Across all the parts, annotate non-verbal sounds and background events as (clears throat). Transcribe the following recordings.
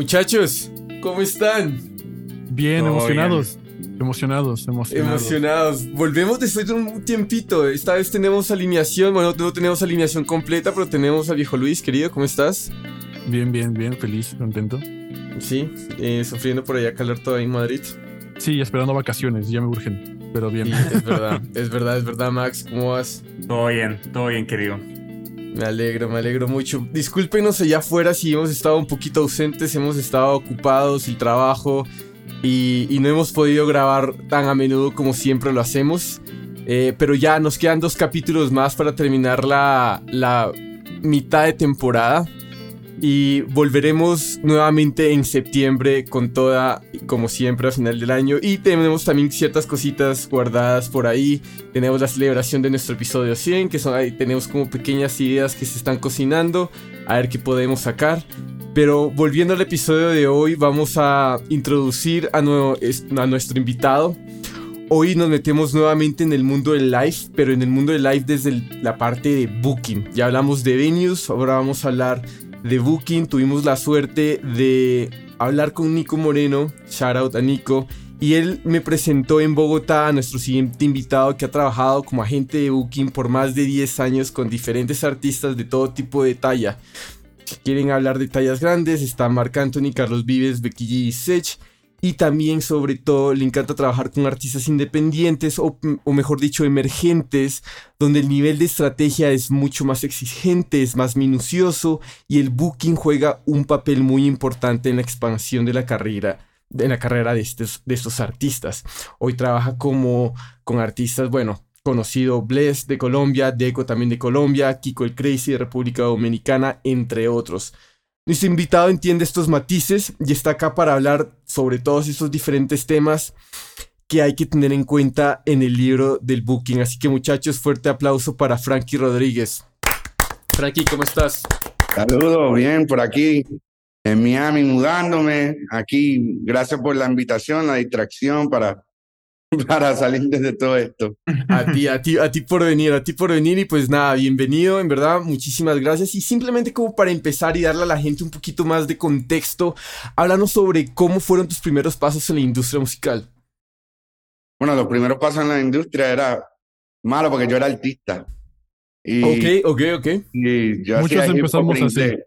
Muchachos, ¿cómo están? Bien, emocionados. Emocionados, emocionados. Emocionados. Volvemos después de un tiempito. Esta vez tenemos alineación. Bueno, no tenemos alineación completa, pero tenemos al viejo Luis, querido. ¿Cómo estás? Bien, bien, bien. Feliz, contento. Sí, eh, sufriendo por allá calor todavía en Madrid. Sí, esperando vacaciones. Ya me urgen. Pero bien. es verdad, es verdad, es verdad, Max. ¿Cómo vas? Todo bien, todo bien, querido. Me alegro, me alegro mucho. Discúlpenos allá afuera si hemos estado un poquito ausentes, hemos estado ocupados, el trabajo y, no hemos podido grabar tan a menudo como siempre lo hacemos. Eh, pero ya nos quedan dos capítulos más para terminar la, la mitad de temporada. Y volveremos nuevamente en septiembre con toda, como siempre, a final del año. Y tenemos también ciertas cositas guardadas por ahí. Tenemos la celebración de nuestro episodio 100, que son ahí, tenemos como pequeñas ideas que se están cocinando. A ver qué podemos sacar. Pero volviendo al episodio de hoy, vamos a introducir a, nuestro invitado. Hoy nos metemos nuevamente en el mundo del live, pero en el mundo del live desde la parte de booking. Ya hablamos de venues, ahora vamos a hablar de Booking tuvimos la suerte de hablar con Nico Moreno, shout out a Nico, y él me presentó en Bogotá a nuestro siguiente invitado que ha trabajado como agente de Booking por más de 10 años con diferentes artistas de todo tipo de talla. Si quieren hablar de tallas grandes, está Marc Anthony, Carlos Vives, Becky G y Sech y también sobre todo le encanta trabajar con artistas independientes o, mejor dicho emergentes donde el nivel de estrategia es mucho más exigente, es más minucioso y el booking juega un papel muy importante en la expansión de la carrera en la carrera de estos, de estos artistas. Hoy trabaja como con artistas, bueno, conocido Bless de Colombia, Deco también de Colombia, Kiko el Crazy de República Dominicana, entre otros. Nuestro invitado entiende estos matices y está acá para hablar sobre todos estos diferentes temas que hay que tener en cuenta en el libro del Booking. Así que muchachos, fuerte aplauso para Frankie Rodríguez. Frankie, ¿cómo estás? Saludos, bien, por aquí en Miami, mudándome. Aquí, gracias por la invitación, la distracción para (laughs) para salir de todo esto. A ti, a ti, a ti por venir, a ti por venir y pues nada, bienvenido, en verdad, muchísimas gracias. Y simplemente como para empezar y darle a la gente un poquito más de contexto, háblanos sobre cómo fueron tus primeros pasos en la industria musical. Bueno, los primeros pasos en la industria era malo porque yo era artista. Y, ok, ok, ok. Y yo Muchos empezamos así.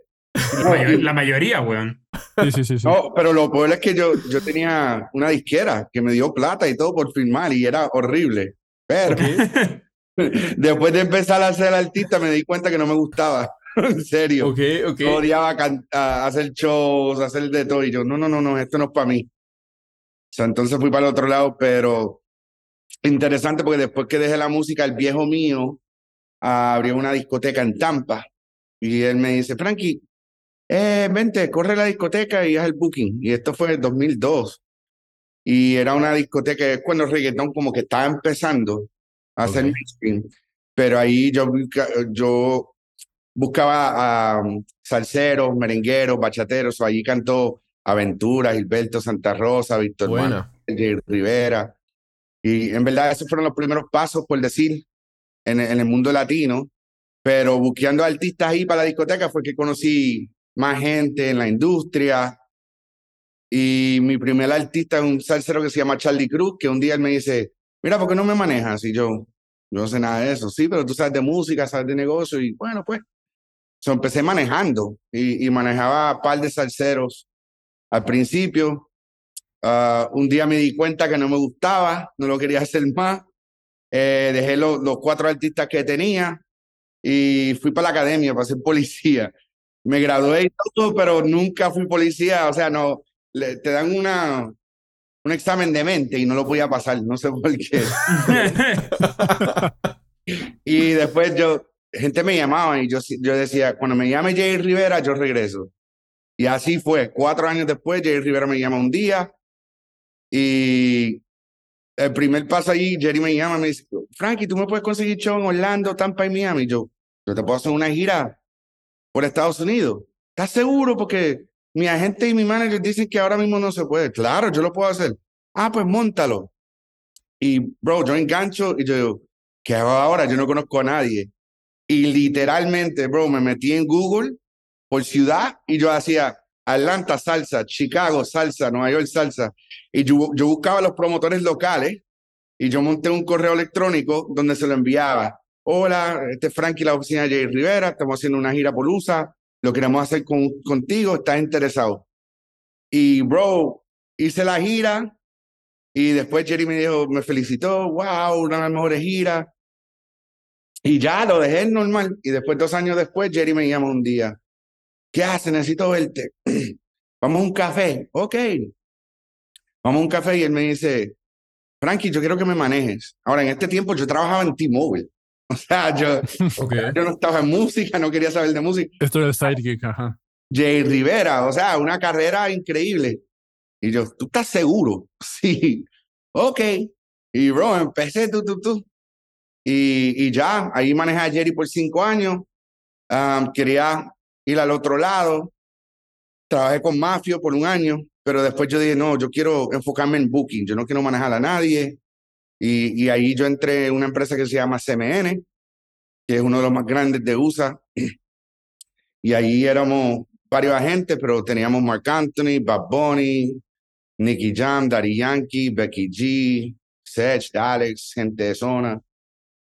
La mayoría, weón. Sí, sí, sí, No, pero lo peor es que yo, yo tenía una disquera que me dio plata y todo por filmar y era horrible. Pero (laughs) después de empezar a ser artista me di cuenta que no me gustaba. (laughs) en serio. Ok, ok. odiaba hacer shows, hacer de todo. Y yo, no, no, no, no, esto no es para mí. O sea, entonces fui para el otro lado, pero interesante porque después que dejé la música, el viejo mío abrió una discoteca en Tampa. Y él me dice, Frankie, eh, vente, corre la discoteca y haz el booking. Y esto fue en 2002. Y era una discoteca, es cuando el reggaetón como que estaba empezando a hacer okay. Pero ahí yo, yo buscaba a um, salseros, merengueros, bachateros. O allí cantó Aventura, Gilberto Santa Rosa, Víctor Manuel, Rivera. Y en verdad esos fueron los primeros pasos, por decir, en, en el mundo latino. Pero buscando artistas ahí para la discoteca fue que conocí más gente en la industria. Y mi primer artista es un salsero que se llama Charlie Cruz, que un día él me dice, mira, ¿por qué no me manejas? Y yo, yo no sé nada de eso. Sí, pero tú sabes de música, sabes de negocio. Y bueno, pues, so, empecé manejando y, manejaba a par de salseros al principio. Ah, un día me di cuenta que no me gustaba, no lo quería hacer más. Eh, dejé los cuatro artistas que tenía y fui para la academia para ser policía. Me gradué y todo, pero nunca fui policía. O sea, no, te dan una, un examen de mente y no lo podía pasar, no sé por qué. (laughs) y después yo, gente me llamaba y yo, yo decía, cuando me llame Jay Rivera, yo regreso. Y así fue. Cuatro años después, Jay Rivera me llama un día y el primer paso allí, Jerry me llama y me dice, Frankie, ¿tú me puedes conseguir show en Orlando, Tampa y Miami? yo, yo te puedo hacer una gira por Estados Unidos. ¿Estás seguro? Porque mi agente y mi manager dicen que ahora mismo no se puede. Claro, yo lo puedo hacer. Ah, pues montalo. Y, bro, yo engancho y yo digo, ¿qué hago ahora? Yo no conozco a nadie. Y literalmente, bro, me metí en Google por ciudad y yo hacía Atlanta salsa, Chicago salsa, Nueva York salsa. Y yo, yo buscaba los promotores locales y yo monté un correo electrónico donde se lo enviaba. Hola, este es Frankie, la oficina de Jay Rivera, estamos haciendo una gira por USA, lo queremos hacer con, contigo, ¿estás interesado? Y bro, hice la gira y después Jerry me dijo, me felicitó, wow, una de las mejores giras. Y ya lo dejé normal. Y después, dos años después, Jerry me llama un día. ¿Qué hace? Necesito verte. (clears throat) Vamos a un café. Ok. Vamos a un café y él me dice, Frankie, yo quiero que me manejes. Ahora, en este tiempo yo trabajaba en T-Mobile. O sea, yo, yo no estaba en música, no quería saber de música. Esto era el sidekick, ajá. Jay Rivera, o sea, una carrera increíble. Y yo, ¿tú estás seguro? (laughs) Sí. Ok. Y bro, empecé tú, tú, tú. Y, y ya, ahí manejé a Jerry por cinco años. quería ir al otro lado. Trabajé con Mafio por un año, pero después yo dije, no, yo quiero enfocarme en booking, yo no quiero manejar a nadie. Y, y ahí yo entré en una empresa que se llama CMN, que es uno de los más grandes de USA. Y ahí éramos varios agentes, pero teníamos Mark Anthony, Bob Bunny, Nicky Jam, Daddy Yankee, Becky G, Sech, Alex, gente de zona.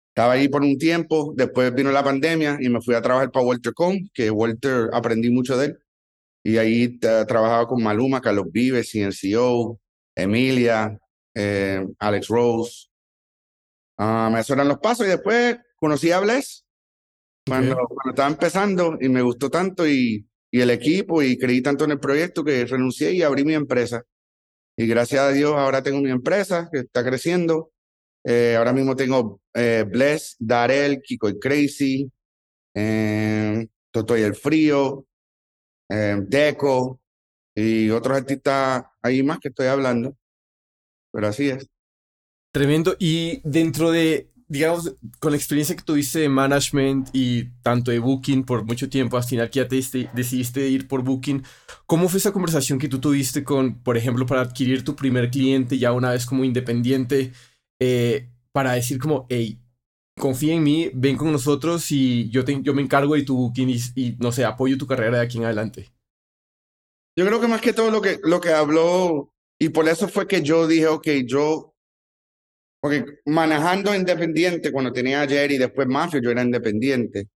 Estaba ahí por un tiempo, después vino la pandemia y me fui a trabajar para Walter Con, que Walter aprendí mucho de él. Y ahí trabajaba con Maluma, Carlos Vives, CNCO, Emilia, eh, Alex Rose. me esos eran los pasos y después conocí a Bless cuando, cuando, estaba empezando y me gustó tanto y, y el equipo y creí tanto en el proyecto que renuncié y abrí mi empresa. Y gracias a Dios ahora tengo mi empresa que está creciendo eh, ahora mismo tengo eh, Bless, Darel, Kiko y Crazy, eh, Toto y el Frío, eh, Deco y otros artistas ahí más que estoy hablando. Pero así es. Tremendo. Y dentro de, digamos, con la experiencia que tuviste de management y tanto de Booking por mucho tiempo, al final que ya te decidiste ir por Booking, ¿cómo fue esa conversación que tú tuviste con, por ejemplo, para adquirir tu primer cliente ya una vez como independiente? Eh, para decir como, hey, confía en mí, ven con nosotros y yo, te, yo me encargo de tu booking y, no sé, apoyo tu carrera de aquí en adelante? Yo creo que más que todo lo que, lo que habló, y por eso fue que yo dije, ok, yo, porque manejando independiente, cuando tenía ayer y después Mafia, yo era independiente,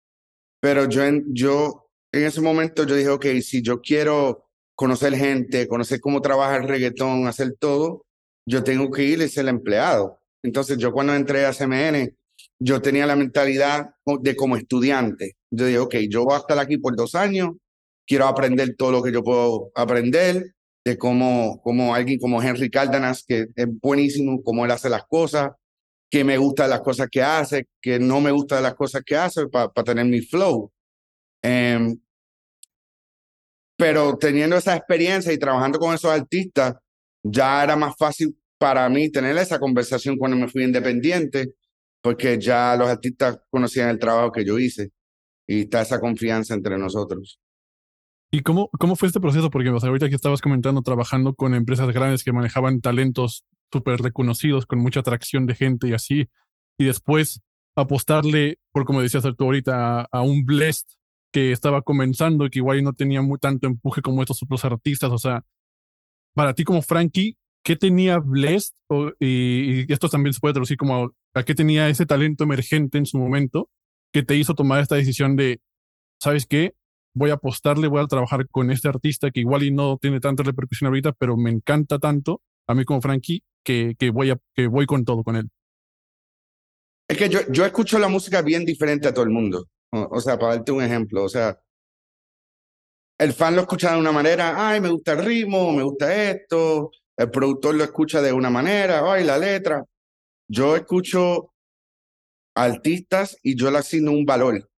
pero yo en, yo, en ese momento yo dije, ok, si yo quiero conocer gente, conocer cómo trabaja el reggaetón, hacer todo, yo tengo que ir y ser empleado. Entonces yo cuando entré a CMN, yo tenía la mentalidad de como estudiante. Yo dije, ok, yo voy a estar aquí por dos años, quiero aprender todo lo que yo puedo aprender, de cómo, cómo alguien como Henry Cárdenas, que es buenísimo, cómo él hace las cosas, que me gusta las cosas que hace, que no me gusta las cosas que hace para tener mi flow. Em, pero teniendo esa experiencia y trabajando con esos artistas, ya era más fácil para mí tener esa conversación cuando me fui independiente, porque ya los artistas conocían el trabajo que yo hice y está esa confianza entre nosotros. ¿Y cómo, cómo fue este proceso? Porque ahorita que estabas comentando, trabajando con empresas grandes que manejaban talentos súper reconocidos, con mucha atracción de gente y así, y después apostarle, por como decías tú ahorita, a, un Blessed que estaba comenzando y que igual no tenía muy tanto empuje como estos otros artistas. O sea, para ti como Frankie, ¿qué tenía Blessed? y, esto también se puede traducir como a qué tenía ese talento emergente en su momento que te hizo tomar esta decisión de, ¿sabes qué? Voy a apostarle, voy a trabajar con este artista que igual y no tiene tanta repercusión ahorita, pero me encanta tanto a mí como Frankie que, que, voy, a, que voy con todo con él. Es que yo, yo escucho la música bien diferente a todo el mundo. O, sea, para darte un ejemplo, o sea, el fan lo escucha de una manera, ay, me gusta el ritmo, me gusta esto, el productor lo escucha de una manera, ay, la letra. Yo escucho artistas y yo le asigno un valor.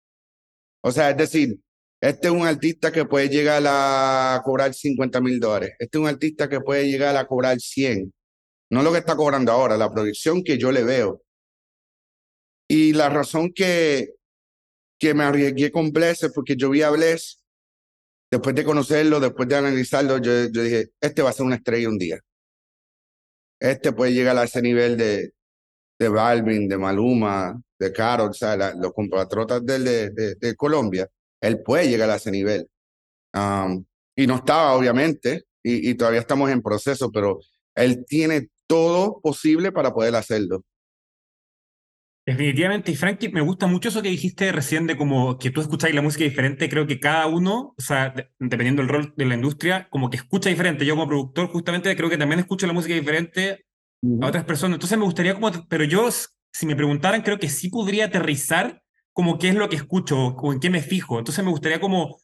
O sea, es decir, este es un artista que puede llegar a cobrar 50 mil dólares. Este es un artista que puede llegar a cobrar 100. No lo que está cobrando ahora, la proyección que yo le veo. Y la razón que, que me arriesgué con Bless es porque yo vi a Bless, después de conocerlo, después de analizarlo, yo, yo dije, este va a ser una estrella un día este puede llegar a ese nivel de, de Balvin, de Maluma, de Karol, o sea, los compatriotas de, Colombia, él puede llegar a ese nivel. Um, y no estaba, obviamente, y, y todavía estamos en proceso, pero él tiene todo posible para poder hacerlo. Definitivamente, y Frankie, me gusta mucho eso que dijiste recién de como que tú escucháis la música diferente. Creo que cada uno, o sea, de- dependiendo del rol de la industria, como que escucha diferente. Yo como productor, justamente, creo que también escucho la música diferente a otras personas. Entonces me gustaría como, pero yo, si me preguntaran, creo que sí podría aterrizar como qué es lo que escucho o en qué me fijo. Entonces me gustaría como,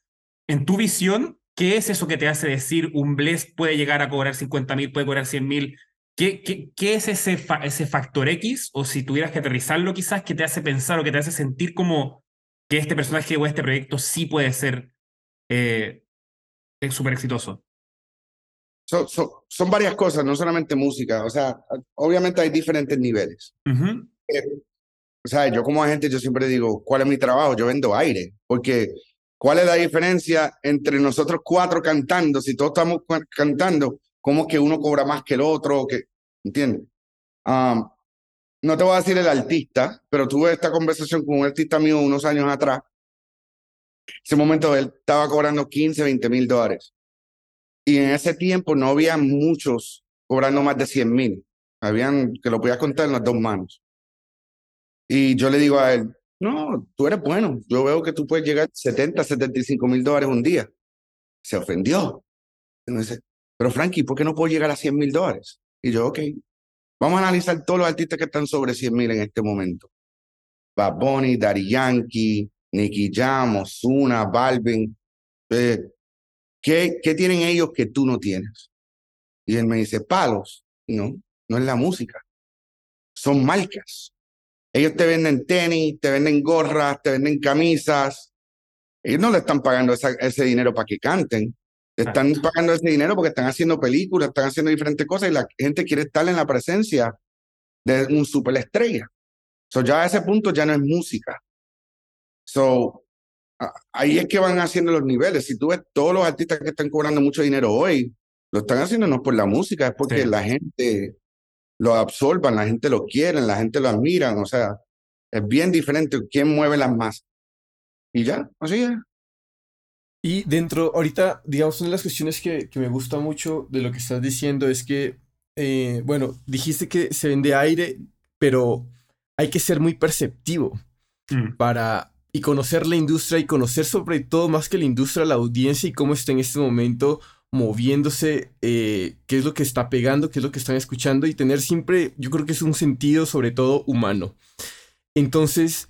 en tu visión, ¿qué es eso que te hace decir un bless puede llegar a cobrar 50 mil, puede cobrar 100 mil? ¿Qué, qué, qué es ese, fa- ese factor X? O si tuvieras que aterrizarlo quizás, que te hace pensar o que te hace sentir como que este personaje o este proyecto sí puede ser eh, súper exitoso. So- so- son varias cosas, no solamente música. O sea, obviamente hay diferentes niveles. Ujú. O sea, yo como agente, yo siempre digo, ¿cuál es mi trabajo? Yo vendo aire, porque ¿cuál es la diferencia entre nosotros cuatro cantando? Si todos estamos cantando, ¿cómo es que uno cobra más que el otro? Que, ¿Entiendes? No te voy a decir el artista, pero tuve esta conversación con un artista mío unos años atrás. Ese momento él estaba cobrando 15, 20 mil dólares. Y en ese tiempo no había muchos cobrando más de 100 mil. Habían que lo podías contar en las dos manos. Y yo le digo a él, no, tú eres bueno. Yo veo que tú puedes llegar a 70, 75 mil dólares un día. Se ofendió. Dice, pero Frankie, ¿por qué no puedo llegar a 100 mil dólares? Y yo, ok, vamos a analizar todos los artistas que están sobre 100 mil en este momento. Bad Bunny, Daddy Yankee, Nicky Jam, Ozuna, Balvin. Eh, ¿qué, ¿Qué tienen ellos que tú no tienes? Y él me dice, palos. No, no es la música. Son marcas. Ellos te venden tenis, te venden gorras, te venden camisas. Ellos no le están pagando esa- ese dinero para que canten. Están pagando ese dinero porque están haciendo películas, están haciendo diferentes cosas y la gente quiere estar en la presencia de un superestrella. So ya a ese punto ya no es música. So ahí es que van haciendo los niveles. Si tú ves todos los artistas que están cobrando mucho dinero hoy, lo están haciendo no por la música, es porque Sí. la gente lo absorban, la gente lo quiere, la gente lo admiran, o sea, es bien diferente quién mueve las masas. Y ya, así es. Y dentro, ahorita, digamos, una de las cuestiones que, que me gusta mucho de lo que estás diciendo es que, eh, bueno, dijiste que se vende aire, pero hay que ser muy perceptivo Mm. para y conocer la industria y conocer sobre todo más que la industria, la audiencia y cómo está en este momento moviéndose, eh, qué es lo que está pegando, qué es lo que están escuchando y tener siempre, yo creo que es un sentido sobre todo humano. Entonces,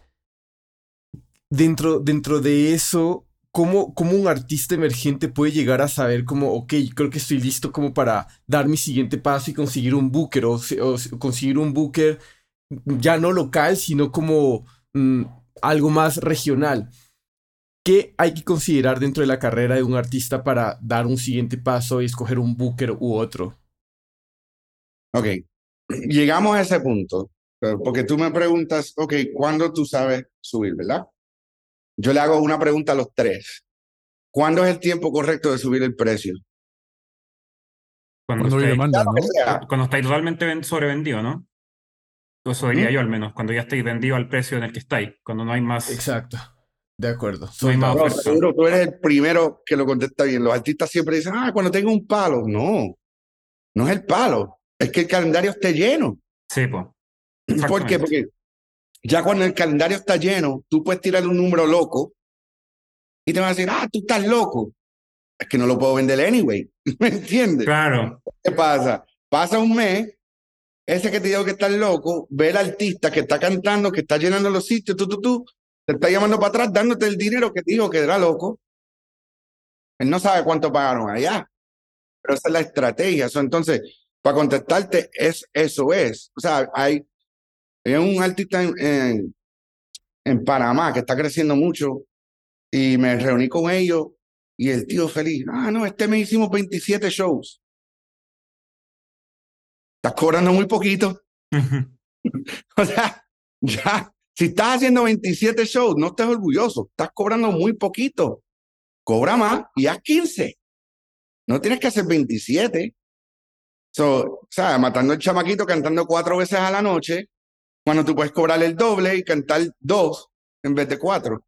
dentro, dentro de eso, ¿cómo, cómo un artista emergente puede llegar a saber como, ok, creo que estoy listo como para dar mi siguiente paso y conseguir un booker o, o se- conseguir un booker ya no local, sino como mm, algo más regional? ¿Qué hay que considerar dentro de la carrera de un artista para dar un siguiente paso y escoger un booker u otro? Ok, llegamos a ese punto, porque tú me preguntas, ok, ¿cuándo tú sabes subir, verdad? Yo le hago una pregunta a los tres. ¿Cuándo es el tiempo correcto de subir el precio? Cuando, Cuando estáis- demanda, ¿no? Sea, cuando estáis sobrevendido, ¿no? Eso diría ¿Mm? yo al menos, cuando ya estáis vendido al precio en el que estáis, cuando no hay más. Exacto. De acuerdo. No out. No, seguro tú eres el primero que lo contesta bien. Los artistas siempre dicen, ah, cuando tengo un palo. No, no es el palo, es que el calendario esté lleno. Sí, pues. ¿Por qué? Porque ya cuando el calendario está lleno, tú puedes tirar un número loco y te van a decir, ah, tú estás loco. Es que no lo puedo vender anyway. (laughs) ¿Me entiendes? Claro. ¿Qué pasa? Pasa un mes, ese que te dijo que estás loco, ve al artista que está cantando, que está llenando los sitios, tú, tú, tú, te está llamando para atrás dándote el dinero que te dijo que era loco. Él no sabe cuánto pagaron allá, pero esa es la estrategia. Entonces, para contestarte, es, eso es. O sea, hay, hay un artista en, en, en Panamá que está creciendo mucho y me reuní con ellos y el tío feliz, ah, no, este mes hicimos 27 shows. Estás cobrando muy poquito. (laughs) O sea, ya, si estás haciendo 27 shows, no estés orgulloso. Estás cobrando muy poquito. Cobra más y haz 15. No tienes que hacer 27. So, o sea, matando el chamaquito cantando cuatro veces a la noche, cuando tú puedes cobrar el doble y cantar dos en vez de cuatro.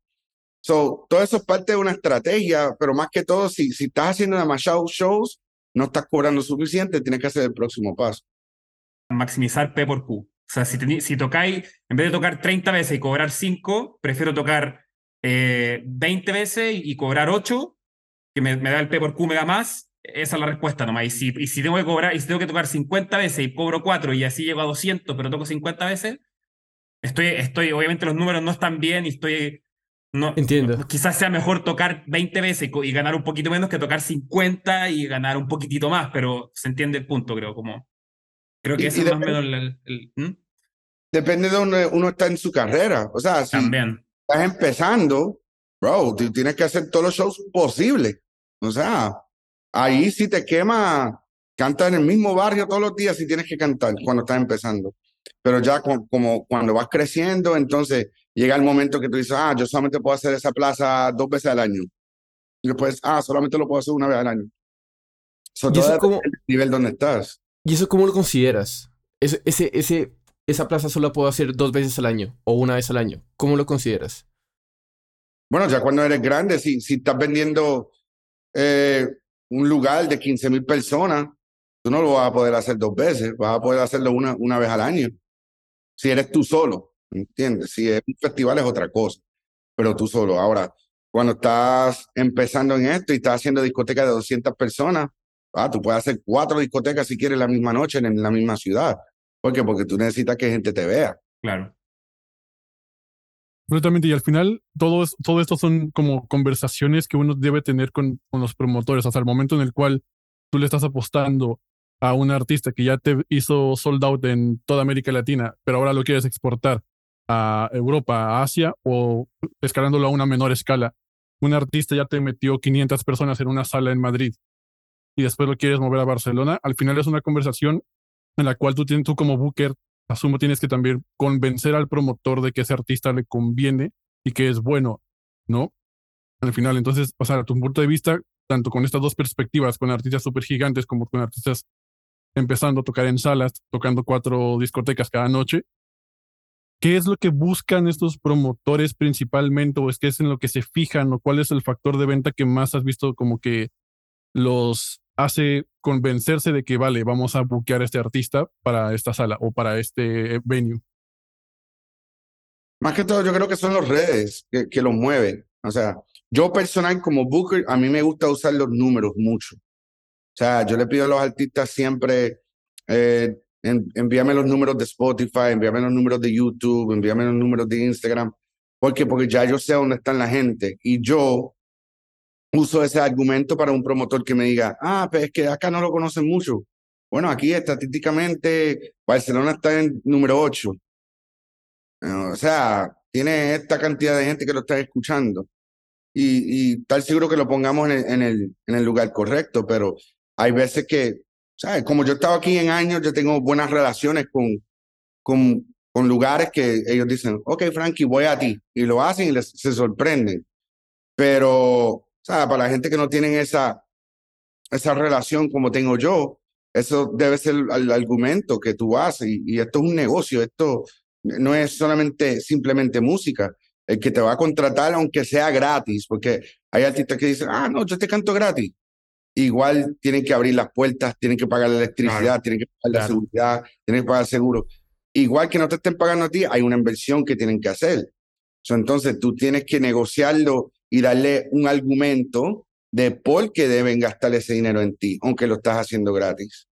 So, todo eso es parte de una estrategia, pero más que todo, si, si estás haciendo demasiados shows, no estás cobrando suficiente, tienes que hacer el próximo paso. Maximizar P por Q. O sea, si, si tocáis, en vez de tocar 30 veces y cobrar 5, prefiero tocar eh, 20 veces y, cobrar 8, que me, me, da el P por Q, me da más. Esa es la respuesta nomás. Y si, y si tengo que cobrar, y si tengo que tocar 50 veces y cobro 4 y así llego a 200, pero toco 50 veces, estoy, estoy, obviamente los números no están bien y estoy no, Entiendo. Quizás sea mejor tocar 20 veces y ganar un poquito menos que tocar 50 y ganar un poquitito más, pero se entiende el punto, creo. Como, creo que ese es más o menos el. Depende de donde uno está en su carrera. O sea, si También. estás empezando, bro, tú tienes que hacer todos los shows posibles. O sea, ahí si te quema, canta en el mismo barrio todos los días si tienes que cantar cuando estás empezando. Pero ya como cuando vas creciendo, entonces llega el momento que tú dices, ah, yo solamente puedo hacer esa plaza dos veces al año. Y después, ah, solamente lo puedo hacer una vez al año. So, ¿Y eso cómo, el nivel donde estás. ¿Y eso cómo lo consideras? Esa plaza solo puedo hacer dos veces al año o una vez al año. ¿Cómo lo consideras? Bueno, ya cuando eres grande, si, estás vendiendo eh, un lugar de 15 mil personas, tú no lo vas a poder hacer dos veces, vas a poder hacerlo una, una vez al año. Si eres tú solo. ¿entiendes? Si es un festival es otra cosa, pero tú solo. Ahora, cuando estás empezando en esto y estás haciendo discotecas de 200 personas, ah, tú puedes hacer cuatro discotecas si quieres la misma noche en la misma ciudad. ¿Por qué? Porque tú necesitas que gente te vea. Claro. Absolutamente, y al final todo, es, todo esto son como conversaciones que uno debe tener con, con los promotores, hasta el momento en el cual tú le estás apostando a un artista que ya te hizo sold out en toda América Latina, pero ahora lo quieres exportar a Europa, a Asia o escalándolo a una menor escala. Un artista ya te metió 500 personas en una sala en Madrid y después lo quieres mover a Barcelona. Al final es una conversación en la cual tú, tienes, tú como booker, asumo, tienes que también convencer al promotor de que ese artista le conviene y que es bueno, ¿no? Al final, entonces, o sea, a tu punto de vista, tanto con estas dos perspectivas, con artistas súper gigantes como con artistas empezando a tocar en salas, tocando cuatro discotecas cada noche, ¿Qué es lo que buscan estos promotores principalmente o es que es en lo que se fijan o cuál es el factor de venta que más has visto como que los hace convencerse de que vale, vamos a buquear a este artista para esta sala o para este venue? Más que todo, yo creo que son los redes que, que los mueven. O sea, yo personal como booker, a mí me gusta usar los números mucho. O sea, yo le pido a los artistas siempre, eh, envíame los números de Spotify, envíame los números de YouTube, envíame los números de Instagram. ¿Por qué? Porque ya yo sé dónde están la gente y yo uso ese argumento para un promotor que me diga, ah, pero es que acá no lo conocen mucho. Bueno, aquí estadísticamente Barcelona está en número 8. O sea, tiene esta cantidad de gente que lo está escuchando. Y, y tal seguro que lo pongamos en el, en el lugar correcto, pero hay veces que ¿sabes? Como yo he estado aquí en años, yo tengo buenas relaciones con, con, con lugares que ellos dicen, ok, Frankie, voy a ti. Y lo hacen y les, se sorprenden. Pero, Para la gente que no tienen esa, esa relación como tengo yo, eso debe ser el, argumento que tú haces. Y, y, esto es un negocio, esto no es solamente simplemente música. El que te va a contratar, aunque sea gratis, porque hay artistas que dicen, ah, no, yo te canto gratis igual tienen que abrir las puertas, tienen que pagar la electricidad, tienen que pagar la seguridad, tienen que pagar el seguro. Igual que no te estén pagando a ti, hay una inversión que tienen que hacer. entonces tú tienes que negociarlo y darle un argumento de por qué deben gastar ese dinero en ti, aunque lo estás haciendo gratis.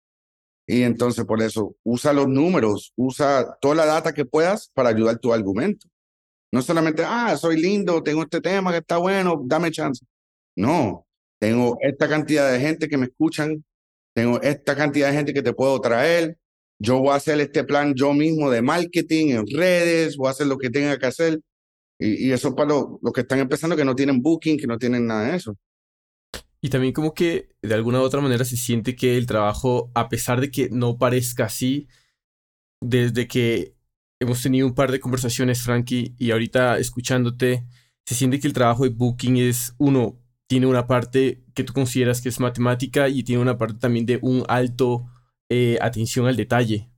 Y entonces por eso usa los números, usa toda la data que puedas para ayudar tu argumento. No solamente, ah, soy lindo, tengo este tema que está bueno, dame chance. No, tengo esta cantidad de gente que me escuchan, tengo esta cantidad de gente que te puedo traer, yo voy a hacer este plan yo mismo de marketing en redes, voy a hacer lo que tenga que hacer. Y, eso para los que están empezando que no tienen booking, que no tienen nada de eso. Y también como que de alguna u otra manera se siente que el trabajo, a pesar de que no parezca así, desde que hemos tenido un par de conversaciones, Frankie, y ahorita escuchándote, se siente que el trabajo de booking es, uno, tiene una parte que tú consideras que es matemática y tiene una parte también de un alto eh, atención al detalle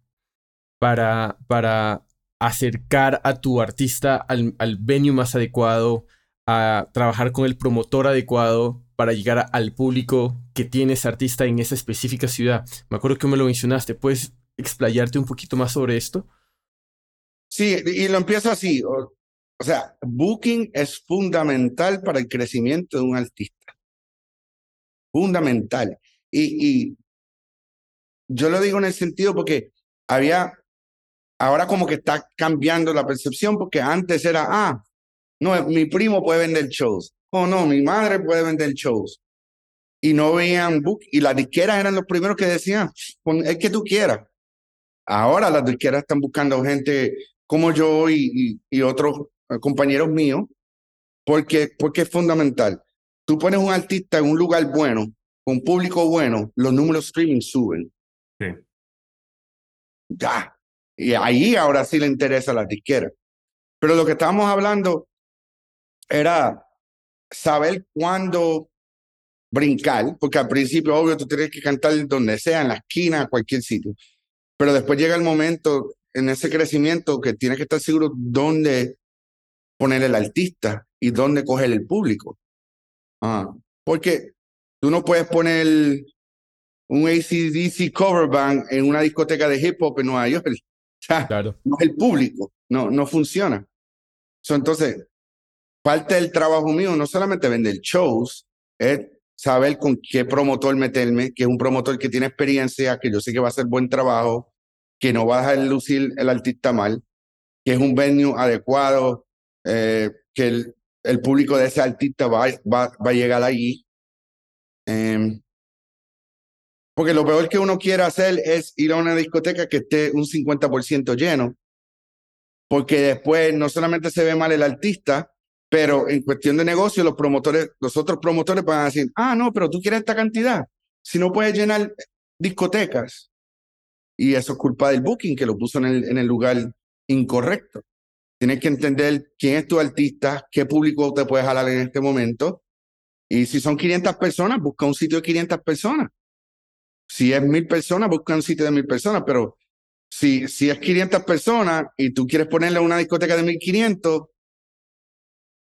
para, para acercar a tu artista al, al venue más adecuado, a trabajar con el promotor adecuado para llegar al público que tiene ese artista en esa específica ciudad. Me acuerdo que me lo mencionaste. ¿Puedes explayarte un poquito más sobre esto? Sí, y lo empiezo así. O, sea, booking es fundamental para el crecimiento de un artista. Fundamental. Y, y yo lo digo en el sentido porque había, ahora como que está cambiando la percepción porque antes era, ah, no, mi primo puede vender shows. Oh, no, mi madre puede vender shows. Y no veían book. Y las disqueras eran los primeros que decían, es que tú quieras. Ahora las disqueras están buscando gente como yo y, y, otros eh, compañeros míos, porque, porque es fundamental. Tú pones un artista en un lugar bueno, con público bueno, los números streaming suben. Sí. Ya. Y ahí ahora sí le interesa la disquera. Pero lo que estábamos hablando era saber cuándo brincar, porque al principio, obvio, tú tienes que cantar donde sea, en la esquina, cualquier sitio. Pero después llega el momento en ese crecimiento que tienes que estar seguro dónde poner el artista y dónde coger el público. Ah, porque tú no puedes poner un ACDC cover band en una discoteca de hip hop en Nueva York. Claro. No es el público, no, no funciona. entonces, parte del trabajo mío no solamente vender shows, es saber con qué promotor meterme, que es un promotor que tiene experiencia, que yo sé que va a hacer buen trabajo, que no va a dejar lucir el artista mal, que es un venue adecuado, eh, que el, el, público de ese artista va, va, va a llegar allí. Em, porque lo peor que uno quiere hacer es ir a una discoteca que esté un 50% lleno, porque después no solamente se ve mal el artista, pero en cuestión de negocio, los promotores, los otros promotores van a decir, ah, no, pero tú quieres esta cantidad. Si no puedes llenar discotecas. Y eso es culpa del booking, que lo puso en el, en el lugar incorrecto. Tienes que entender quién es tu artista, qué público te puedes jalar en este momento. Y si son 500 personas, busca un sitio de 500 personas. Si es mil personas, busca un sitio de mil personas. Pero si, si es 500 personas y tú quieres ponerle una discoteca de 1500,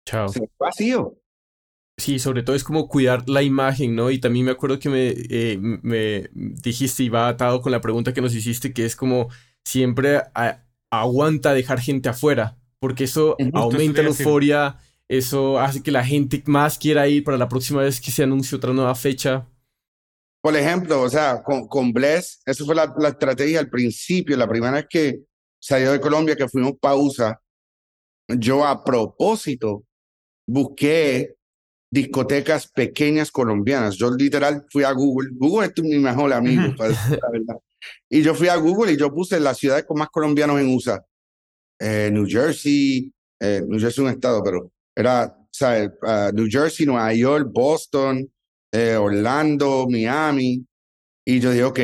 Chao. vacío. Sí, sobre todo es como cuidar la imagen, ¿no? Y también me acuerdo que me, eh, me dijiste y va atado con la pregunta que nos hiciste, que es como siempre aguanta dejar gente afuera, porque eso aumenta la euforia, eso hace que la gente más quiera ir para la próxima vez que se anuncie otra nueva fecha. Por ejemplo, o sea, con, con Bless, eso fue la, la estrategia al principio, la primera vez que salió de Colombia, que fuimos pausa, yo a propósito busqué discotecas pequeñas colombianas. Yo literal fui a Google. Google es mi mejor amigo, la verdad. Y yo fui a Google y yo puse las ciudades con más colombianos en USA. Eh, New Jersey, eh, New Jersey es un estado, pero era, ¿sabes? Uh, New Jersey, Nueva York, Boston, eh, Orlando, Miami. Y yo dije, ok,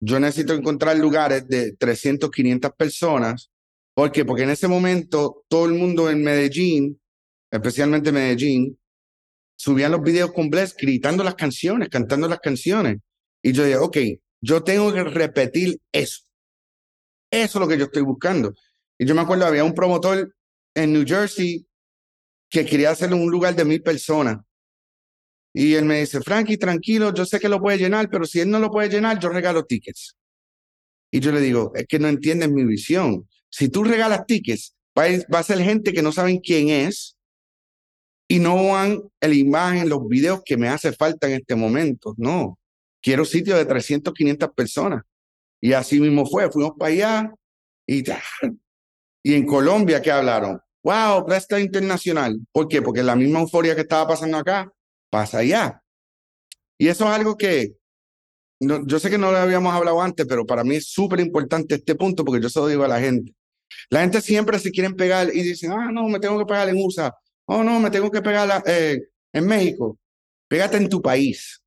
yo necesito encontrar lugares de 300, 500 personas. ¿Por? Porque en ese momento todo el mundo en Medellín especialmente Medellín, subían los videos con Bless gritando las canciones, cantando las canciones. Y yo dije, ok, yo tengo que repetir eso. Eso es lo que yo estoy buscando. Y yo me acuerdo, había un promotor en New Jersey que quería hacerlo en un lugar de mil personas. Y él me dice, Frankie, tranquilo, yo sé que lo puede llenar, pero si él no lo puede llenar, yo regalo tickets. Y yo le digo, es que no entiendes mi visión. Si tú regalas tickets, va a, ser gente que no saben quién es, y no van la imagen, los videos que me hace falta en este momento. No, quiero sitios de 300, 500 personas. Y así mismo fue, fuimos para allá y, y en Colombia, ¿qué hablaron? Wow, presta internacional. ¿Por qué? Porque la misma euforia que estaba pasando acá pasa allá. Y eso es algo que yo sé que no lo habíamos hablado antes, pero para mí es súper importante este punto porque yo se lo digo a la gente. La gente siempre se quieren pegar y dicen, ah, no, me tengo que pegar en USA oh no, me tengo que pegar eh, en México. Pégate en tu país.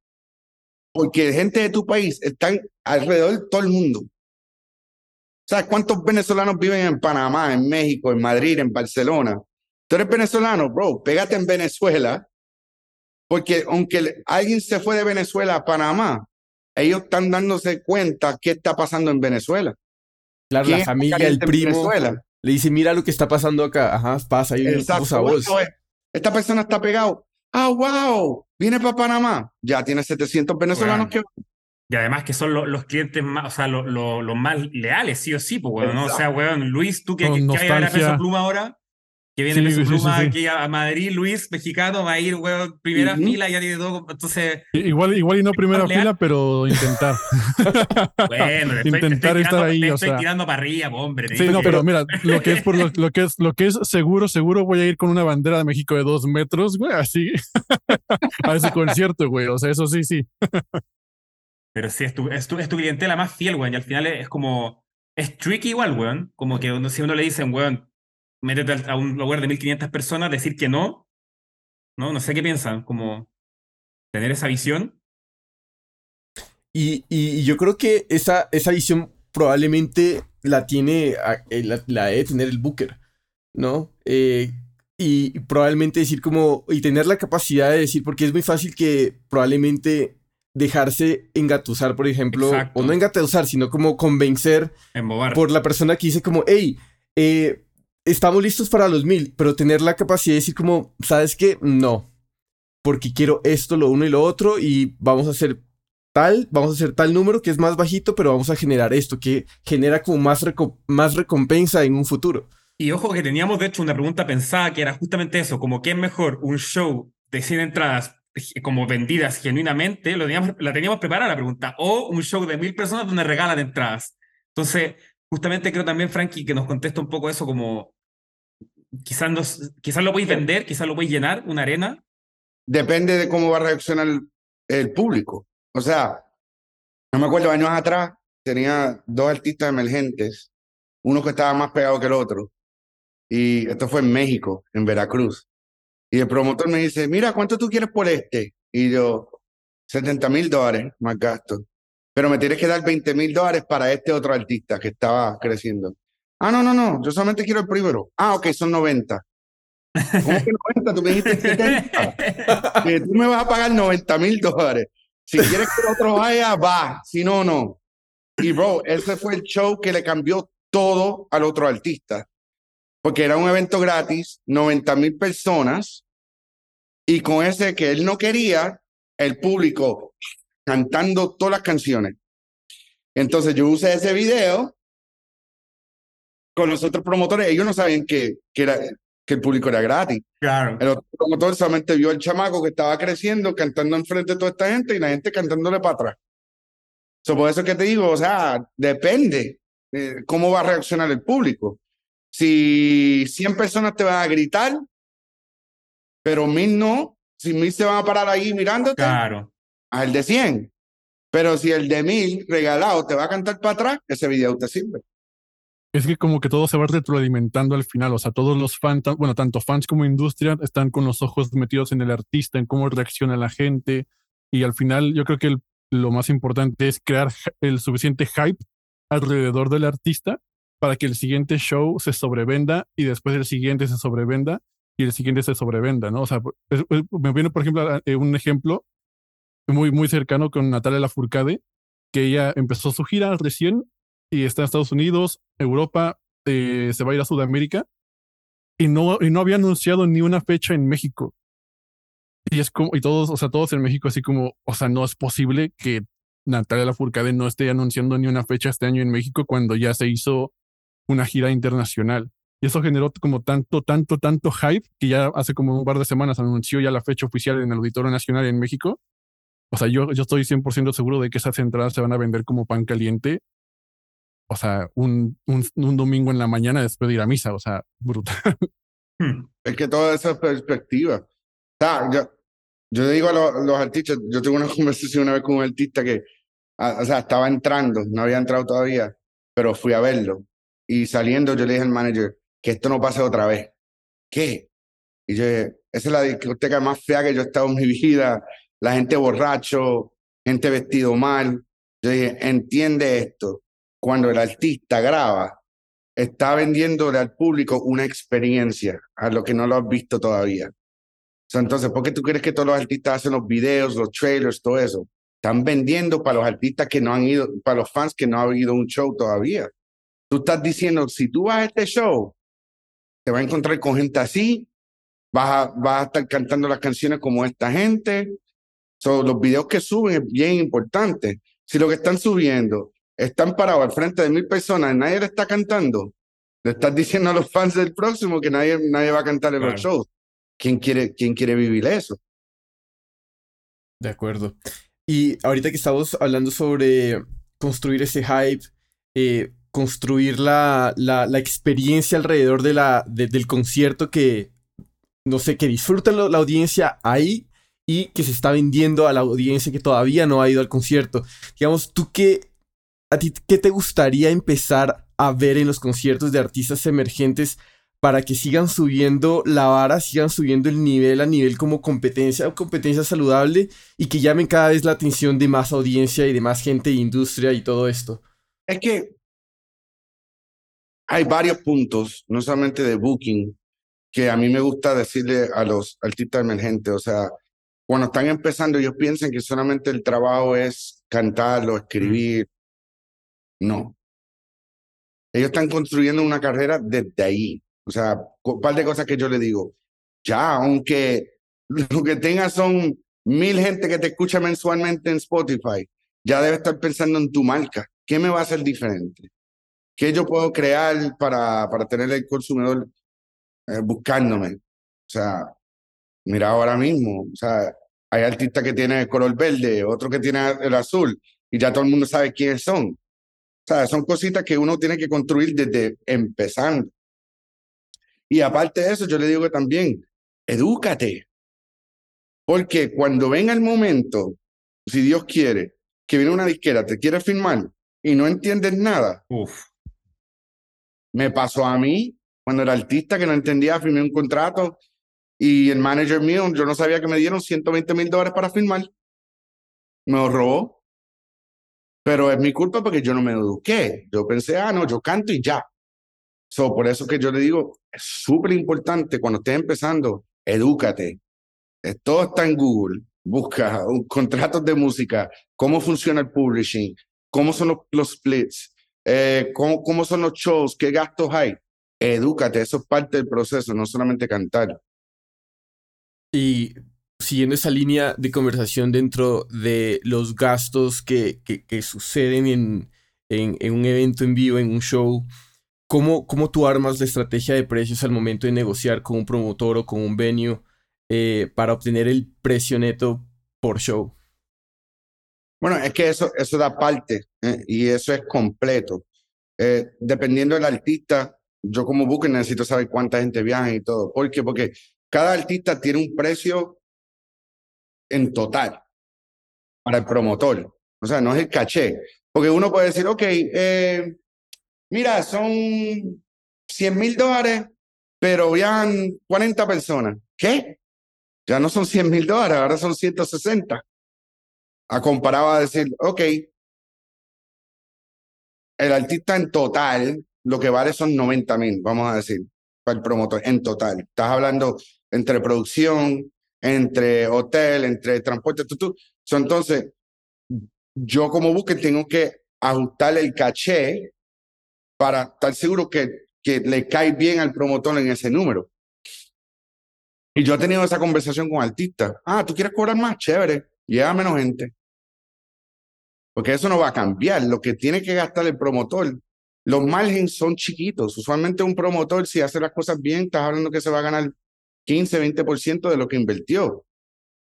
Porque gente de tu país están alrededor de todo el mundo. ¿Sabes cuántos venezolanos viven en Panamá, en México, en Madrid, en Barcelona? Tú eres venezolano, bro, pégate en Venezuela. Porque aunque alguien se fue de Venezuela a Panamá, ellos están dándose cuenta qué está pasando en Venezuela. Claro, la familia, el primo. Le dice, mira lo que está pasando acá. Ajá, pasa ahí. Exacto. esta persona está pegado. Ah, wow, viene para Panamá. Ya tiene 700 venezolanos Bueno. que Y además que son lo- los clientes más, o sea, lo- lo- los más leales, sí o sí, pues, weón, ¿no? O sea, weón, Luis, tú que, Con que, que a ver a nostalgia. Peso Pluma ahora, que viene Sí, sí, aquí a Madrid, Luis, mexicano, va a ir, weón, primera fila, ya tiene todo, entonces, Igual, igual y no primera Leal. fila, pero intentar. (laughs) bueno, estoy, te estoy Intentar estar tirando, ahí, te o estoy sea. tirando para arriba, hombre. Sí, no, pero mira, lo que es por lo, (laughs) lo que es lo que es seguro, seguro voy a ir con una bandera de México de dos metros, güey, así (laughs) a ese concierto, güey. O sea, eso sí, sí. Pero sí, es tu, es tu, es tu clientela más fiel, weón. Y al final es, es como. Es tricky igual, weón. Como que uno- si uno le dicen, weón, métete a un lugar de 1500 personas, decir que no. No, no sé qué piensan. Como tener esa visión. Y, y- yo creo que esa, esa visión probablemente la tiene, eh, la, la debe tener el Booker, ¿no? Eh, y probablemente decir como, y tener la capacidad de decir, porque es muy fácil que probablemente dejarse engatusar, por ejemplo, Exacto. o no engatusar, sino como convencer Embobar. por la persona que dice como, hey, eh, estamos listos para los mil, pero tener la capacidad de decir como, ¿sabes qué? No, porque quiero esto, lo uno y lo otro, y vamos a hacer tal, vamos a hacer tal número que es más bajito, pero vamos a generar esto, que genera como más, reco- más recompensa en un futuro. Y ojo que teníamos, de hecho, una pregunta pensada que era justamente eso, como qué es mejor, un show de 100 entradas eh, como vendidas genuinamente, lo teníamos, la teníamos preparada la pregunta, o un show de mil personas donde regalan entradas. Entonces, justamente creo también, Frankie, que nos contesta un poco eso como, quizás, nos, quizás lo podéis vender, quizás lo podéis llenar, una arena. depende de cómo va a reaccionar el, el público. O sea, no me acuerdo, años atrás tenía dos artistas emergentes, uno que estaba más pegado que el otro. Y esto fue en México, en Veracruz. Y el promotor me dice, mira, ¿cuánto tú quieres por este? Y yo, 70 mil dólares más gasto. Pero me tienes que dar 20 mil dólares para este otro artista que estaba creciendo. Ah, no, no, no, yo solamente quiero el primero. Ah, ok, son 90. ¿Cómo que 90? Tú me dijiste 70 que tú me vas a pagar 90 mil dólares. Si quieres que el otro vaya, va. Si no, no. Y bro, ese fue el show que le cambió todo al otro artista. Porque era un evento gratis, 90 mil personas. Y con ese que él no quería, el público cantando todas las canciones. Entonces yo usé ese video con los otros promotores. Ellos no sabían que, que, era, que el público era gratis. Claro. El otro promotor solamente vio al chamaco que estaba creciendo, cantando enfrente de toda esta gente y la gente cantándole para atrás. So, por eso es que te digo, o sea, depende eh, cómo va a reaccionar el público. Si 100 personas te van a gritar, pero mil no, si mil se van a parar ahí mirándote, Claro. Al de 100. Pero si el de mil regalado te va a cantar para atrás, ese video te sirve. Es que como que todo se va retroalimentando al final, o sea, todos los fans, bueno, tanto fans como industria están con los ojos metidos en el artista, en cómo reacciona la gente, y al final yo creo que lo más importante es crear el suficiente hype alrededor del artista para que el siguiente show se sobrevenda y después el siguiente se sobrevenda y el siguiente se sobrevenda, ¿no? O sea, me viene, por ejemplo, eh, un ejemplo muy, muy cercano con Natalia Lafourcade, que ella empezó su gira recién y está en Estados Unidos, Europa, eh, se va a ir a Sudamérica y no, y no había anunciado ni una fecha en México. Y es como, y todos, o sea, todos en México así como, o sea, no es posible que Natalia Lafourcade no esté anunciando ni una fecha este año en México cuando ya se hizo una gira internacional. Y eso generó como tanto, tanto, tanto hype que ya hace como un par de semanas anunció ya la fecha oficial en el Auditorio Nacional en México. O sea, yo, yo estoy 100% seguro de que esas entradas se van a vender como pan caliente. O sea, un, un, un domingo en la mañana después de ir a misa. O sea, brutal. (laughs) Hmm. Es que toda esa perspectiva. O sea, yo, yo le digo a los, los artistas, yo tuve una (laughs) conversación una vez con un artista que, ah, o sea, estaba entrando, no había entrado todavía, pero fui a verlo. Y saliendo yo le dije al manager que esto no pase otra vez. ¿Qué? Y yo dije, esa es la discoteca más fea que yo he estado en mi (laughs) vida. La gente borracho, gente vestido mal. Yo dije, entiende esto. Cuando el artista graba, está vendiéndole al público una experiencia a lo que no lo has visto todavía. So, entonces, ¿por qué tú crees que todos los artistas hacen los videos, los trailers, todo eso? Están vendiendo para los artistas que no han ido, para los fans que no han ido a un show todavía. Tú estás diciendo, si tú vas a este show, te vas a encontrar con gente así, vas a, vas a estar cantando las canciones como esta gente. So, los videos que suben es bien importante. Si lo que están subiendo están parados al frente de mil personas nadie le está cantando, le estás diciendo a los fans del próximo que nadie, nadie va a cantar en los shows. ¿Quién quiere, ¿Quién quiere vivir eso? De acuerdo. Y ahorita que estamos hablando sobre construir ese hype, eh, construir la, la, la, experiencia alrededor de la, del concierto que, no sé, que disfruta la, audiencia ahí y que se está vendiendo a la audiencia que todavía no ha ido al concierto. Digamos, ¿tú qué, a ti, qué te gustaría empezar a ver en los conciertos de artistas emergentes para que sigan subiendo la vara, sigan subiendo el nivel a nivel como competencia o competencia saludable y que llamen cada vez la atención de más audiencia y de más gente de industria y todo esto? Es que hay varios puntos, no solamente de booking, que a mí me gusta decirle a los artistas emergentes, o sea, cuando están empezando ellos piensan que solamente el trabajo es cantar o escribir. No. Ellos están construyendo una carrera desde ahí. O sea, un par de cosas que yo le digo. Ya, aunque lo que tengas son mil gente que te escucha mensualmente en Spotify, ya debe estar pensando en tu marca. ¿Qué me va a hacer diferente? ¿Qué yo puedo crear para, para tener el consumidor eh, buscándome? O sea, mira ahora mismo, o sea, hay artistas que tienen el color verde, otro que tiene el azul, y ya todo el mundo sabe quiénes son. O sea, son cositas que uno tiene que construir desde empezando. Y aparte de eso, yo le digo que también, edúcate. Porque cuando venga el momento, si Dios quiere, que viene una disquera, te quiere firmar y no entiendes nada, Uf. Me pasó a mí cuando era artista que no entendía, firmé un contrato y el manager mío, yo no sabía que me dieron 120 mil dólares para firmar. Me lo robó. Pero es mi culpa porque yo no me eduqué. Yo pensé, ah, no, yo canto y ya. So, por eso que yo le digo, es súper importante cuando estés empezando, edúcate. Todo está en Google. Busca contratos de música, cómo funciona el publishing, cómo son los, los splits, eh, ¿cómo, ¿cómo, son los shows? ¿Qué gastos hay? Edúcate, eso es parte del proceso, no solamente cantar. Y siguiendo esa línea de conversación dentro de los gastos que, que, suceden en, en, un evento en vivo, en un show, ¿cómo, ¿cómo tú armas la estrategia de precios al momento de negociar con un promotor o con un venue eh, para obtener el precio neto por show? Bueno, es que eso, eso da parte eh, y eso es completo. Eh, dependiendo del artista, yo como booker necesito saber cuánta gente viaja y todo. ¿Por qué? Porque cada artista tiene un precio en total para el promotor. O sea, no es el caché. Porque uno puede decir, ok, eh, mira, son 100 mil dólares, pero viajan 40 personas. ¿Qué? Ya no son 100 mil dólares, ahora son 160 a comparado a decir, ok, el artista en total lo que vale son 90 mil, vamos a decir, para el promotor, en total. Estás hablando entre producción, entre hotel, entre transporte, tú, tú. Entonces, yo como buque tengo que ajustar el caché para estar seguro que, que le cae bien al promotor en ese número. Y yo he tenido esa conversación con artistas. Ah, ¿tú quieres cobrar más? Chévere. Llega menos gente. Porque eso no va a cambiar. Lo que tiene que gastar el promotor, los márgenes son chiquitos. Usualmente un promotor, si hace las cosas bien, estás hablando que se va a ganar 15, 20% de lo que invirtió.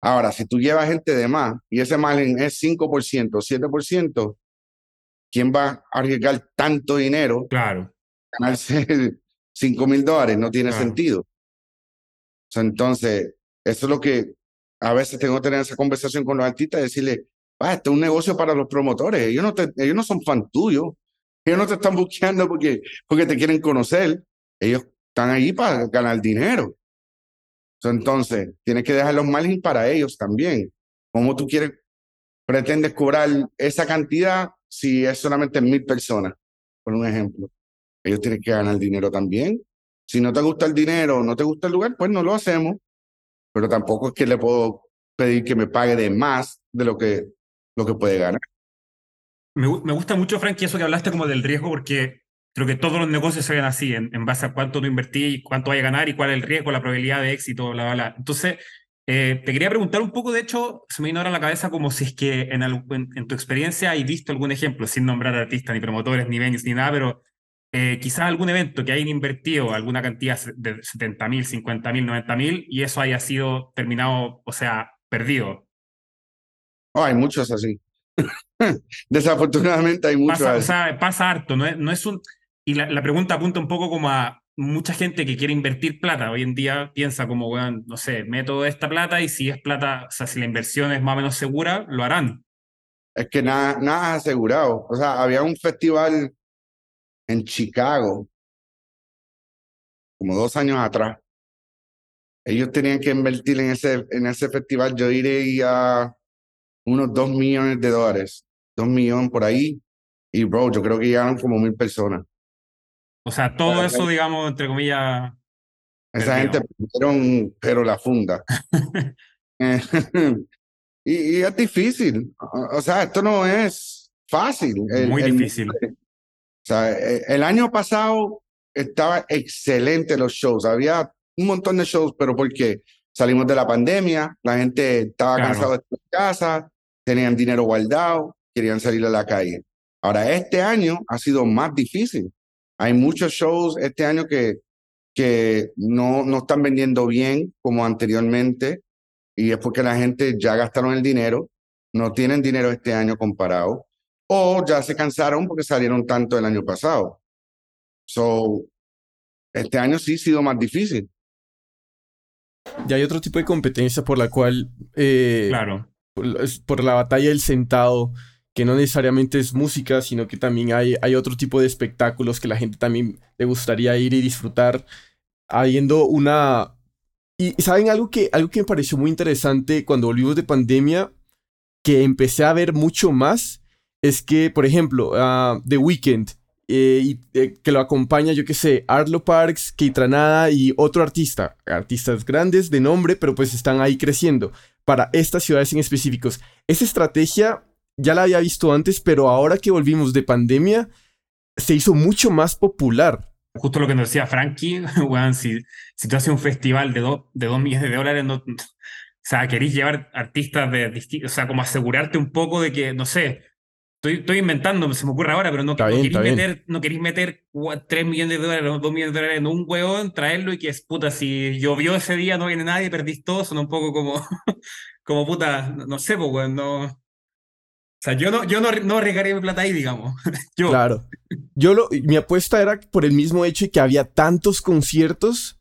Ahora, si tú llevas gente de más y ese margen es 5%, 7%, ¿quién va a arriesgar tanto dinero? Claro. Ganarse (laughs) 5 mil dólares no tiene claro. sentido. entonces, eso es lo que a veces tengo que tener esa conversación con los artistas y decirle, ah, este es un negocio para los promotores. Ellos no, te, ellos no son fan tuyos. Ellos no te están (laughs) buscando porque, porque te quieren conocer. Ellos están ahí para ganar dinero. Entonces, tienes que dejar los márgenes para ellos también. ¿Cómo tú quieres, pretendes cobrar esa cantidad si es solamente mil personas? Por un ejemplo. Ellos tienen que ganar dinero también. Si no te gusta el dinero, no te gusta el lugar, pues no lo hacemos. Pero tampoco es que le puedo pedir que me pague de más de lo que lo que puede ganar. Me, me gusta mucho, Frank, eso que hablaste como del riesgo, porque creo que todos los negocios se ven así, en, en base a cuánto tú invertís, cuánto vaya a ganar y cuál es el riesgo, la probabilidad de éxito, bla, bla, bla. Entonces, eh, te quería preguntar un poco, de hecho, se me vino ahora a la cabeza como si es que en, en, tu experiencia hay visto algún ejemplo, sin nombrar artistas, ni promotores, ni venues, ni nada, pero eh, quizás algún evento que hayan invertido alguna cantidad de 70 mil, 50 mil, 90 mil y eso haya sido terminado, o sea, perdido. Oh, hay muchos así. (laughs) Desafortunadamente hay muchos pasa, así. O sea, pasa harto, no es, no es un... Y la, la pregunta apunta un poco como a mucha gente que quiere invertir plata hoy en día piensa como, bueno, no sé, meto esta plata y si es plata, o sea, si la inversión es más o menos segura, lo harán. Es que nada, nada asegurado. O sea, había un festival en Chicago, como dos años atrás. Ellos tenían que invertir en ese, en ese festival. Yo iré a unos dos millones de dólares, dos millones por ahí. Y bro, yo creo que llegaron como mil personas. O sea, todo eso, digamos, entre comillas. Esa gente perdieron, pero la funda. (laughs) (laughs) y, y, es difícil. O sea, esto no es fácil. El, Muy difícil. El, o sea, e, el año pasado estaba excelente los shows. Había un montón de shows, pero porque salimos de la pandemia, la gente estaba claro. cansada de estar en casa, tenían dinero guardado, querían salir a la calle. Ahora, este año ha sido más difícil. Hay muchos shows este año que, que no, no están vendiendo bien como anteriormente y es porque la gente ya gastaron el dinero, no tienen dinero este año comparado o ya se cansaron porque salieron tanto el año pasado. So, este año sí ha sido más difícil. Ya hay otro tipo de competencia por la cual... Eh, claro. Por, por la batalla del sentado que no necesariamente es música, sino que también hay, hay otro tipo de espectáculos que la gente también le gustaría ir y disfrutar, habiendo una... Y saben algo que, algo que me pareció muy interesante cuando volvimos de pandemia, que empecé a ver mucho más, es que, por ejemplo, uh, The Weeknd, eh, y, eh, que lo acompaña, yo qué sé, Arlo Parks, Keitranada y otro artista, artistas grandes de nombre, pero pues están ahí creciendo para estas ciudades en específicos. Esa estrategia ya la había visto antes, pero ahora que volvimos de pandemia, se hizo mucho más popular. Justo lo que nos decía Frankie, (laughs) weón, si, si tú haces un festival de, do, de dos millones de dólares, no, o sea, querís llevar artistas de distintos, o sea, como asegurarte un poco de que, no sé, estoy, estoy inventando, se me ocurre ahora, pero no, bien, no, querís, meter, no querís meter 3 millones de dólares o 2 millones de dólares en un hueón, traerlo y que es puta, si llovió ese día, no viene nadie, perdís todo, son un poco como, (laughs) como puta, no sé, pues, weón, no. Sea, yo no, yo no, no arriesgaría mi plata ahí, digamos. (laughs) yo. Claro. Yo lo, mi apuesta era por el mismo hecho de que había tantos conciertos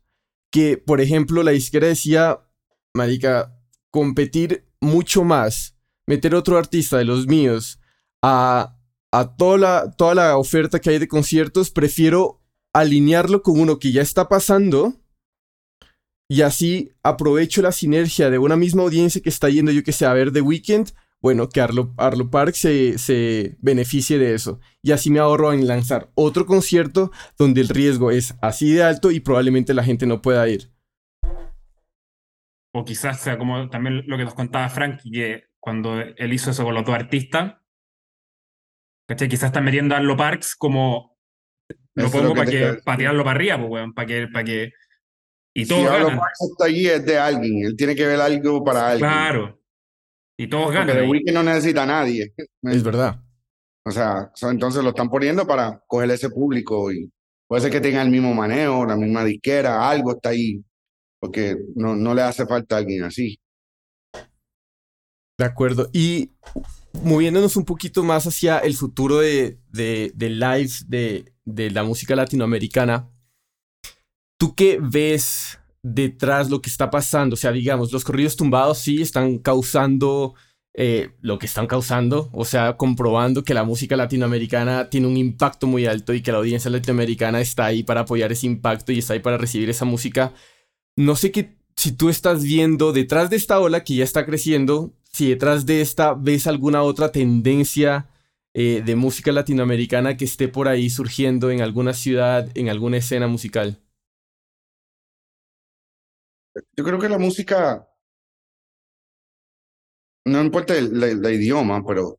que, por ejemplo, la izquierda decía, marica, competir mucho más, meter otro artista de los míos a, a toda, la, toda la oferta que hay de conciertos, prefiero alinearlo con uno que ya está pasando y así aprovecho la sinergia de una misma audiencia que está yendo, yo que sé, a ver The Weeknd bueno, que Arlo, Arlo Park se, se, beneficie de eso. Y así me ahorro en lanzar otro concierto donde el riesgo es así de alto y probablemente la gente no pueda ir. O quizás sea como también lo que nos contaba Frank, que cuando él hizo eso con los dos artistas, ¿cachai? Quizás están metiendo a Arlo Parks como lo Eso pongo lo que para que, quiero para tirarlo para arriba, pues, weón, para que, para que. Y todos si Arlo. Parks está allí es de alguien, él tiene que ver algo para alguien. Claro. Y todos Porque ganan. The ahí. Weeknd no necesita a nadie. Es verdad. O sea, so- entonces lo están poniendo para coger ese público y puede ser que tenga el mismo manejo, la misma disquera, algo está ahí, porque no, no le hace falta a alguien así. De acuerdo. Y moviéndonos un poquito más hacia el futuro de, de, de lives de, de la música latinoamericana, ¿tú qué ves detrás lo que está pasando? O sea, digamos, los corridos tumbados sí están causando eh, lo que están causando, o sea, comprobando que la música latinoamericana tiene un impacto muy alto y que la audiencia latinoamericana está ahí para apoyar ese impacto y está ahí para recibir esa música. No sé qué, si tú estás viendo detrás de esta ola que ya está creciendo, si detrás de esta ves alguna otra tendencia eh, de música latinoamericana que esté por ahí surgiendo en alguna ciudad, en alguna escena musical. Yo creo que la música, no importa el, la- la idioma, pero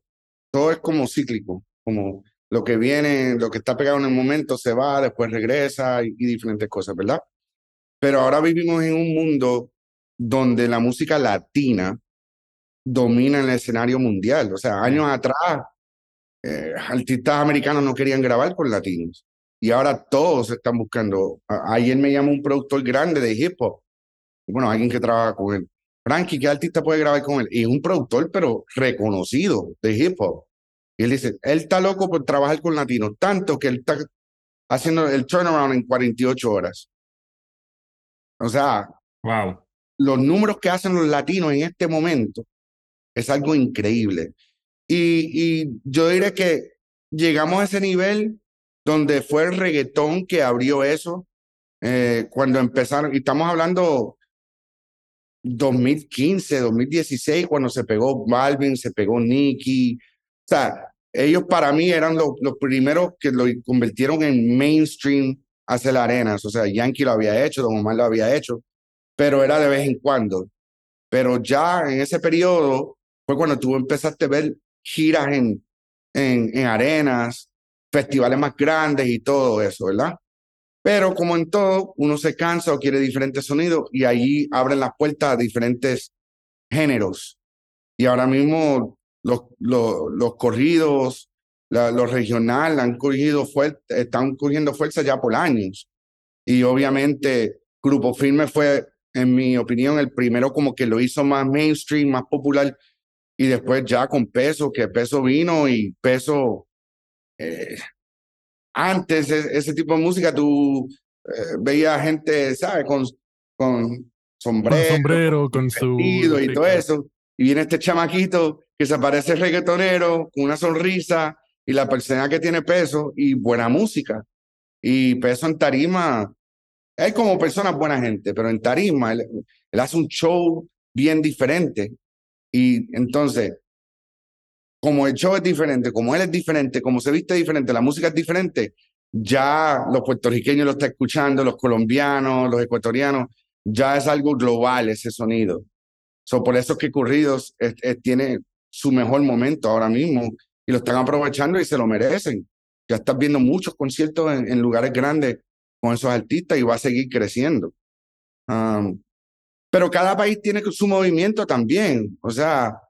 todo es como cíclico, como lo que viene, lo que está pegado en el momento se va, después regresa y, y diferentes cosas, ¿verdad? Pero ahora vivimos en un mundo donde la música latina domina el escenario mundial. O sea, años atrás, eh, artistas americanos no querían grabar con latinos. Y ahora todos están buscando. ayer me llamó un productor grande de hip hop. Bueno, alguien que trabaja con él. Frankie, ¿qué artista puede grabar con él? Y es un productor, pero reconocido de hip hop. Y él dice, él está loco por trabajar con latinos, tanto que él está haciendo el turnaround en 48 horas. O sea, wow. los números que hacen los latinos en este momento es algo increíble. Y, y yo diré que llegamos a ese nivel donde fue el reggaetón que abrió eso, eh, cuando empezaron, y estamos hablando 2015, 2016, cuando se pegó Balvin, se pegó Nicky, o sea, ellos para mí eran los, los primeros que lo convirtieron en mainstream hacia la arena, o sea, Yankee lo había hecho, Don Omar lo había hecho, pero era de vez en cuando. Pero ya en ese periodo fue cuando tú empezaste a ver giras en, en, en arenas, festivales más grandes y todo eso, ¿verdad? Pero como en todo, uno se cansa o quiere diferentes sonidos y ahí abren las puertas a diferentes géneros. Y ahora mismo los, los, los corridos, los regionales han cogido fuerte, están cogiendo fuerza ya por años. Y obviamente Grupo Firme fue, en mi opinión, el primero como que lo hizo más mainstream, más popular. Y después ya con peso, que peso vino y peso eh, antes ese tipo de música tú eh, veías gente, ¿sabes? Con, con sombrero, con, sombrero, con su y todo eso. Y viene este chamaquito que se parece reggaetonero, con una sonrisa y la persona que tiene peso y buena música. Y peso en tarima, él como persona buena gente, pero en tarima él hace un show bien diferente. Y entonces, como el show es diferente, como él es diferente, como se viste diferente, la música es diferente, ya los puertorriqueños lo están escuchando, los colombianos, los ecuatorianos, ya es algo global ese sonido. So, por eso es que Corridos tiene su mejor momento ahora mismo y lo están aprovechando y se lo merecen. Ya estás viendo muchos conciertos en, lugares grandes con esos artistas y va a seguir creciendo. Um, pero cada país tiene su movimiento también. O sea,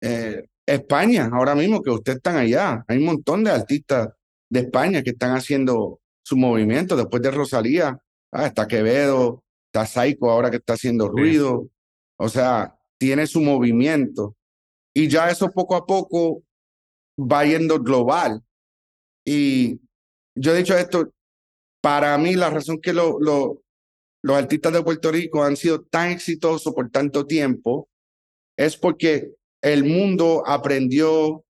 eh, España, ahora mismo que ustedes están allá, hay un montón de artistas de España que están haciendo su movimiento. Después de Rosalía, ah, está Quevedo, está Saiko ahora que está haciendo ruido. O sea, tiene su movimiento. Y ya eso poco a poco va yendo global. Y yo he dicho esto, para mí la razón que lo, lo, los artistas de Puerto Rico han sido tan exitosos por tanto tiempo es porque el mundo aprendió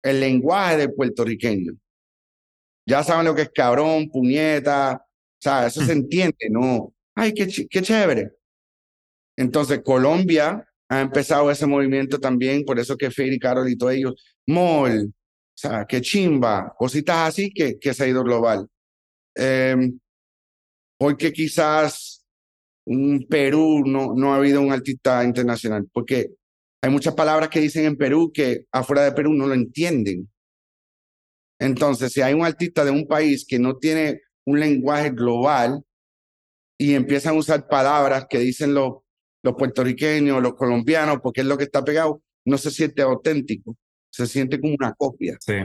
el lenguaje del puertorriqueño. Ya saben lo que es cabrón, puñeta, o sea, eso se mm. entiende, ¿no? Ay, qué, qué chévere. Entonces, Colombia ha empezado ese movimiento también, por eso que Fer y Carol y todos ellos, mol, o sea, qué chimba, cositas así que, que se ha ido global. Em, porque quizás un Perú no, no ha habido un artista internacional, porque hay muchas palabras que dicen en Perú que afuera de Perú no lo entienden. Entonces, si hay un artista de un país que no tiene un lenguaje global y empiezan a usar palabras que dicen los, los puertorriqueños, los colombianos, porque es lo que está pegado, no se siente auténtico, se siente como una copia. Sí.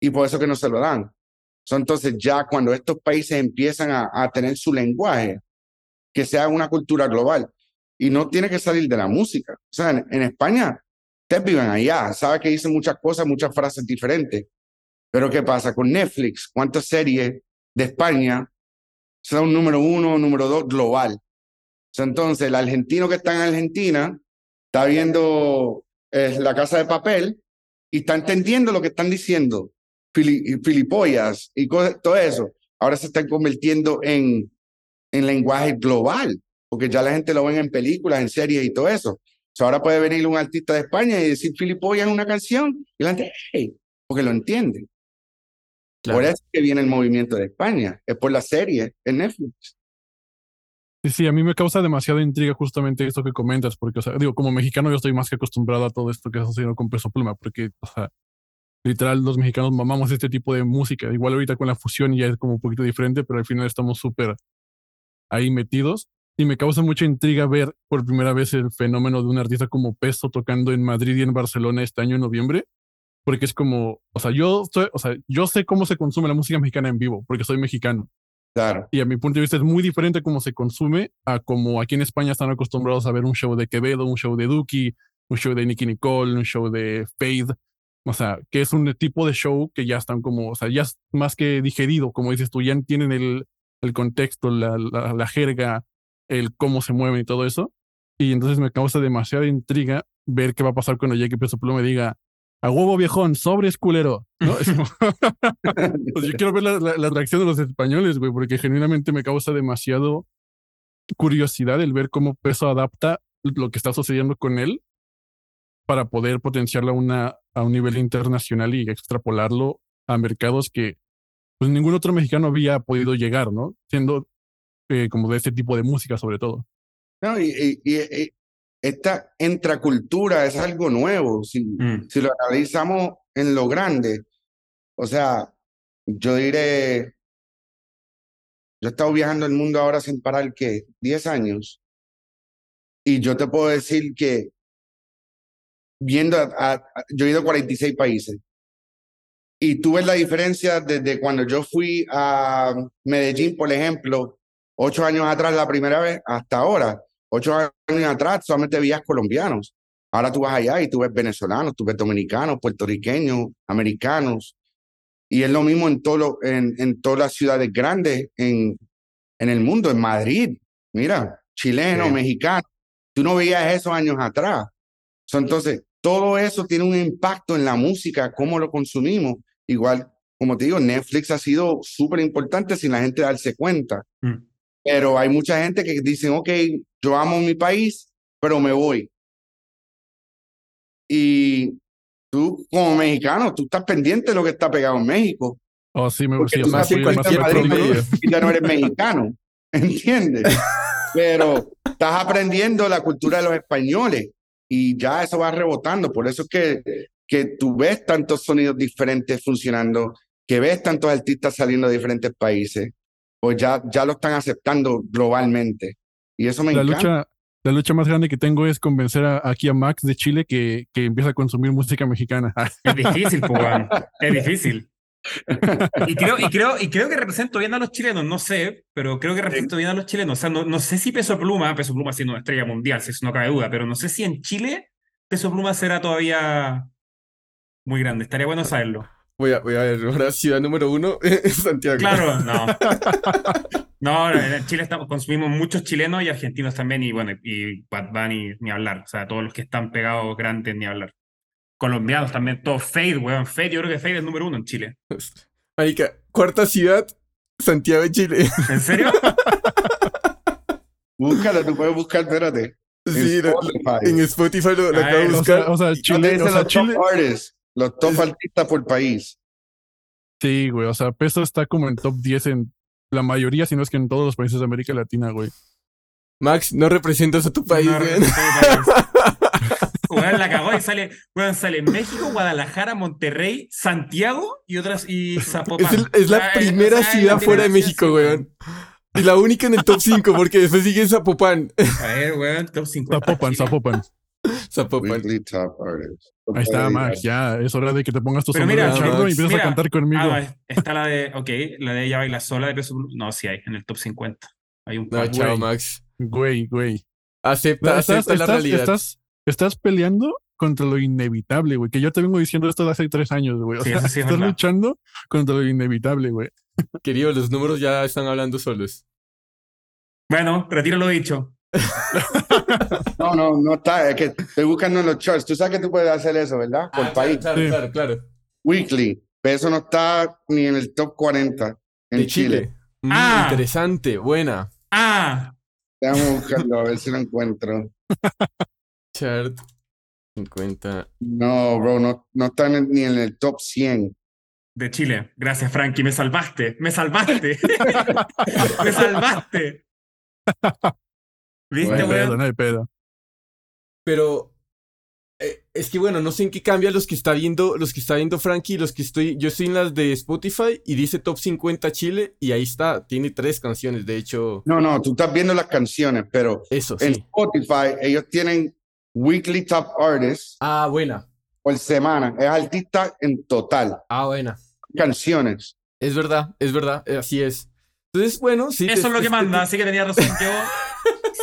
Y por eso que no se lo dan. entonces, ya cuando estos países empiezan a, a tener su lenguaje, que sea una cultura global, y no tiene que salir de la música. O sea, en, España, ustedes viven allá, sabe que dicen muchas cosas, muchas frases diferentes. Pero ¿qué pasa con Netflix? ¿Cuántas series de España son número uno, número dos global? entonces, el argentino que está en Argentina está viendo eh, La Casa de Papel y está entendiendo lo que están diciendo, filipollas y todo eso. Ahora se están convirtiendo en, en lenguaje global porque ya la gente lo ve en películas, en series y todo eso. ahora puede venir un artista de España y decir Filipoya en una canción y la gente, hey, porque lo entiende. Por eso que viene el movimiento de España, es por la serie en Netflix. Sí, sí, a mí me causa demasiada intriga justamente esto que comentas, porque, o sea, digo, como mexicano yo estoy más que acostumbrado a todo esto que está haciendo con Peso Pluma, porque, o sea, literal los mexicanos mamamos este tipo de música. Igual ahorita con la fusión ya es como un poquito diferente, pero al final estamos súper ahí metidos. Y me causa mucha intriga ver por primera vez el fenómeno de un artista como Peso tocando en Madrid y en Barcelona este año en noviembre. Porque es como, o sea, yo, soy, o sea, yo sé cómo se consume la música mexicana en vivo, porque soy mexicano. Claro. Y a mi punto de vista es muy diferente cómo se consume a como aquí en España están acostumbrados a ver un show de Quevedo, un show de Duki, un show de Nicky Nicole, un show de Fade. O sea, que es un tipo de show que ya están como, o sea, ya es más que digerido, como dices tú, ya tienen el, el contexto, la, la, la jerga, el cómo se mueven y todo eso. Y entonces me causa demasiada intriga ver qué va a pasar cuando llegue Peso Pluma y diga, a huevo viejón, sobres culero. ¿no? (laughs) Pues yo quiero ver la, reacción de los españoles, güey, porque genuinamente me causa demasiado curiosidad el ver cómo Peso adapta lo que está sucediendo con él para poder potenciarlo a, una, a un nivel internacional y extrapolarlo a mercados que pues ningún otro mexicano había podido llegar, ¿no? Siendo eh, como de este tipo de música sobre todo. No, y, y- y- esta intracultura es algo nuevo. Si, Mm. si lo analizamos en lo grande, o sea, yo diré, yo he estado viajando el mundo ahora sin parar, ¿qué? 10 años. Y yo te puedo decir que viendo, a- a- a- yo he ido a 46 países. Y tú ves la diferencia desde cuando yo fui a Medellín, por ejemplo, ocho años atrás la primera vez, hasta ahora. Ocho años atrás solamente veías colombianos. Ahora tú vas allá y tú ves venezolanos, tú ves dominicanos, puertorriqueños, americanos. Y es lo mismo en, todo lo- en, en todas las ciudades grandes en, en el mundo, en Madrid. Mira, chileno, Sí. mexicano. Tú no veías eso años atrás. So, entonces, todo eso tiene un impacto en la música, cómo lo consumimos. Igual, como te digo, Netflix ha sido súper importante sin la gente darse cuenta. Mm. Pero hay mucha gente que dicen, ok, yo amo mi país, pero me voy. Y tú, como mexicano, tú estás pendiente de lo que está pegado en México. Oh, sí, me Porque sí, y ya no eres mexicano, (laughs) ¿entiendes? Pero estás aprendiendo la cultura de los españoles y ya eso va rebotando. Por eso es que, que tú ves tantos sonidos diferentes funcionando, que ves tantos artistas saliendo de diferentes países, pues ya, ya lo están aceptando globalmente. Y eso me La encanta. lucha, la lucha más grande que tengo es convencer a, aquí a Max de Chile que, que empiece a consumir música mexicana. (laughs) Es difícil, weón. Es difícil. (laughs) Y creo, y, creo, y creo que represento bien a los chilenos, no sé, pero creo que represento bien a los chilenos. O sea, no, no sé si Peso Pluma, Peso Pluma siendo una estrella mundial, si eso no cabe duda, pero no sé si en Chile Peso Pluma será todavía muy grande. Estaría bueno saberlo. Voy a, voy a ver, ahora ciudad número uno, (laughs) Santiago. Claro, no. (laughs) No, en Chile estamos, consumimos muchos chilenos y argentinos también, y bueno, y Bad Bunny ni hablar. O sea, todos los que están pegados grandes ni hablar. Colombianos también, todos Fade, weón. Fade, yo creo que Fade es número uno en Chile. (laughs) Marica, cuarta ciudad, Santiago de Chile. ¿En serio? Búscalo, tú puedes buscar, espérate. Sí, Spotify. en Spotify lo, lo acabo de o O buscar. sea, o sea, ¿Dónde Chile, o sea, los Chile? Los top artistas por país. sí, güey, o sea, Peso está como en top 10 en la mayoría, si no es que en todos los países de América Latina, güey. Max, no representas a tu país, No, país. (laughs) Weón, la cagó y sale, weón, sale México, Guadalajara, Monterrey, Santiago y otras, y Zapopan. Es, el- es la Ah, primera ciudad la fuera de México, ciudad, sí, weón. Y la única en el top 5, porque después sigue Zapopan. A ver, weón, top 50. Zapopan. Zapopan. (laughs) Weekly top artists. Ahí está, Max, ya, es hora de que te pongas tu Pero sombrero mira, de charro y empiezas mira, a cantar conmigo. Ah, está la de, ok, la de ella baila sola de peso. No, sí hay, en el top 50. Hay un No, par. chao, güey. Max. Güey, güey. Acepta, Estás, acepta la estás- realidad. estás- estás peleando contra lo inevitable, güey. Que yo te vengo diciendo esto de hace tres años, güey. O Sí, sea, sí es estás verdad. luchando contra lo inevitable, güey. Querido, los números ya están hablando solos. Bueno, retiro lo dicho. No, no, no está. Es que estoy buscando en los charts. Tú sabes que tú puedes hacer eso, ¿verdad? Por Ah, país. Claro, Sí. claro, claro. Weekly. Pero eso no está ni en el top 40 en De Chile. Chile. Mm, Ah. Interesante, buena. Ah, Déjame buscarlo a ver si lo encuentro. (laughs) Chart 50. No, bro, no, no está en el- ni en el top 100. de Chile. Gracias, Frankie, me salvaste. Me salvaste. (laughs) me salvaste. (laughs) ¿Viste, No hay pedo, no hay pedo. Pero eh, es que bueno, no sé en qué cambia los que está viendo, los que está viendo Frankie, los que estoy, yo estoy en las de Spotify y dice Top 50 Chile y ahí está, tiene tres canciones, de hecho. No, no, tú estás viendo las canciones, pero eso en Spotify ellos tienen Weekly Top Artists. Ah, buena. Por semana, es artista en total. Ah, buena. Canciones. Es verdad, es verdad, eh, así es. Entonces, bueno, sí. Eso es lo que manda, así que tenía razón yo. (laughs)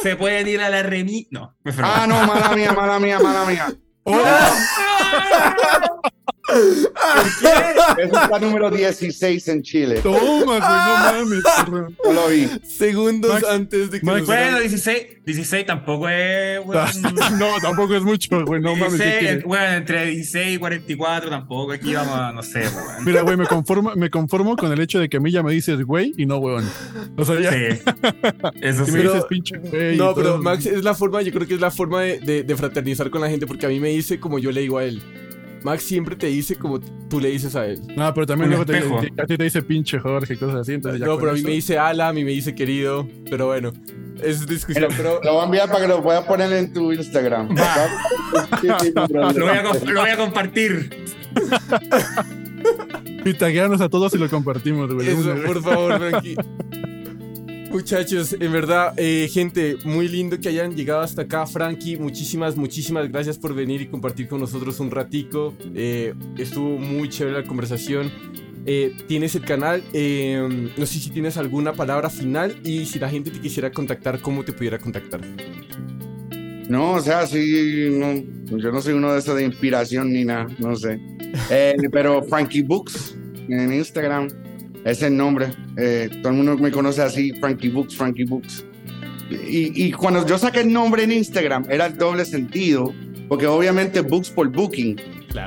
se pueden ir a la remi. No, me Ah, no, mala mía, mala mía, mala mía. (laughs) ¿Por qué? Es está número 16 en Chile. Toma, güey, no mames. Yo lo vi. Segundos antes de que. Max, bueno, 16, 16 tampoco es. (laughs) Bueno, no, tampoco es mucho, güey, no mames. bueno, entre 16 y 44 tampoco. Aquí vamos a, no sé, güey. Mira, güey, me conformo, me conformo con el hecho de que a mí ya me dices güey y no weón. O sea, ya. Sí. Eso (laughs) sí. Me dices pinche güey. No, pero Max, es la forma, yo creo que es la forma de, de, de fraternizar con la gente porque a mí me dice como yo le digo a él. Max siempre te dice como tú le dices a él. No, pero también luego te, a ti te dice pinche Jorge, cosas así. Entonces no, pero a mí me dice Ala, a mí me dice querido. Pero bueno, es discusión. Pero, Lo voy a enviar para que lo puedas poner en tu Instagram. lo, voy a, lo voy a compartir. y taguearnos a todos y lo compartimos, güey. Eso, por favor, (laughs) Frankie. Muchachos, en verdad, eh, gente, muy lindo que hayan llegado hasta acá. Frankie, muchísimas, muchísimas gracias por venir y compartir con nosotros un ratico. Eh, estuvo muy chévere la conversación. Eh, tienes el canal, no sé si tienes alguna palabra final y si la gente te quisiera contactar, ¿cómo te pudiera contactar? No, o sea, sí, no, yo no soy uno de esos de inspiración ni nada, no sé. pero Frankie Books en Instagram es el nombre. Eh, todo el mundo me conoce así, Frankie Books, Frankie Books. Y, y, cuando yo saqué el nombre en Instagram, era el doble sentido, porque obviamente Books por Booking.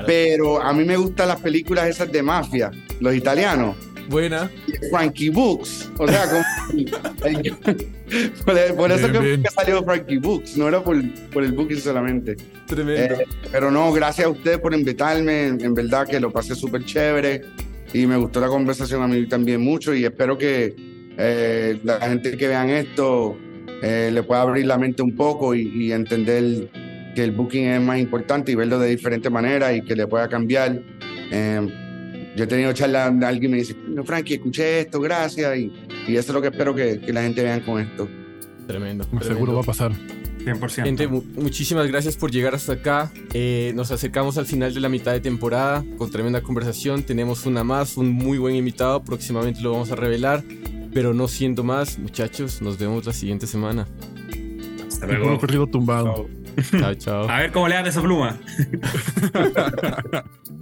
Pero a mí me gustan las películas esas de mafia, los italianos. Buena. Frankie Books. O sea, (laughs) por, eso que salió Frankie Books, no era por, por el booking solamente. Tremendo. Eh, pero no, gracias a ustedes por invitarme. En verdad que lo pasé súper chévere y me gustó la conversación a mí también mucho y espero que eh, la gente que vean esto eh, le pueda abrir la mente un poco y, entender que el booking es más importante y verlo de diferente manera y que le pueda cambiar. Eh, yo he tenido charlas de alguien me dice, no, Frankie, escuché esto, gracias, y, y, eso es lo que espero que, que la gente vean con esto. Tremendo. Seguro va a pasar. 100%. Gente, muchísimas gracias por llegar hasta acá. Eh, nos acercamos al final de la mitad de temporada con tremenda conversación. Tenemos una más, un muy buen invitado. Próximamente lo vamos a revelar. Pero no siendo más, muchachos, nos vemos la siguiente semana. Hasta luego. perdido tumbado. Chao, chao. A ver cómo le dan esa pluma. (laughs)